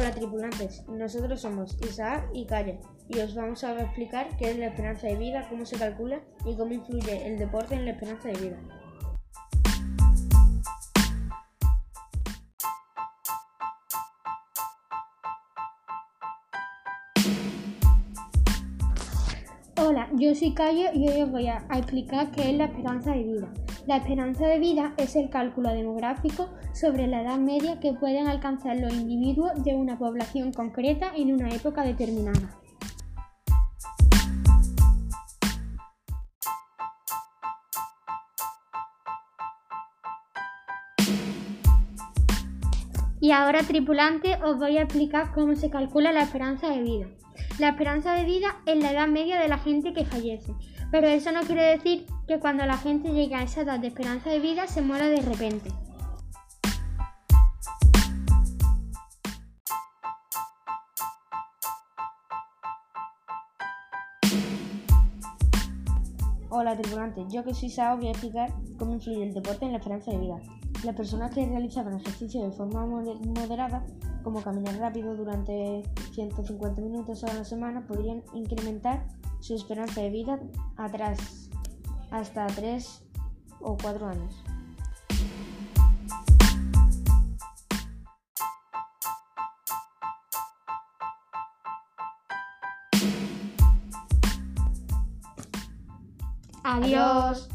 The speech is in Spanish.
Hola tripulantes, nosotros somos Isaac y Calle y os vamos a explicar qué es la esperanza de vida, cómo se calcula y cómo influye el deporte en la esperanza de vida. Hola, yo soy Calle y hoy os voy a explicar qué es la esperanza de vida. La esperanza de vida es el cálculo demográfico sobre la edad media que pueden alcanzar los individuos de una población concreta en una época determinada. Y ahora, tripulante, os voy a explicar cómo se calcula la esperanza de vida. La esperanza de vida es la edad media de la gente que fallece, pero eso no quiere decir que cuando la gente llegue a esa edad de esperanza de vida se muera de repente. Hola tripulante, yo que soy Sao voy a explicar cómo influye el deporte en la esperanza de vida. Las personas que realizaban ejercicio de forma moderada, como caminar rápido durante 150 minutos a la semana, podrían incrementar su esperanza de vida atrás hasta 3 o 4 años. Adiós.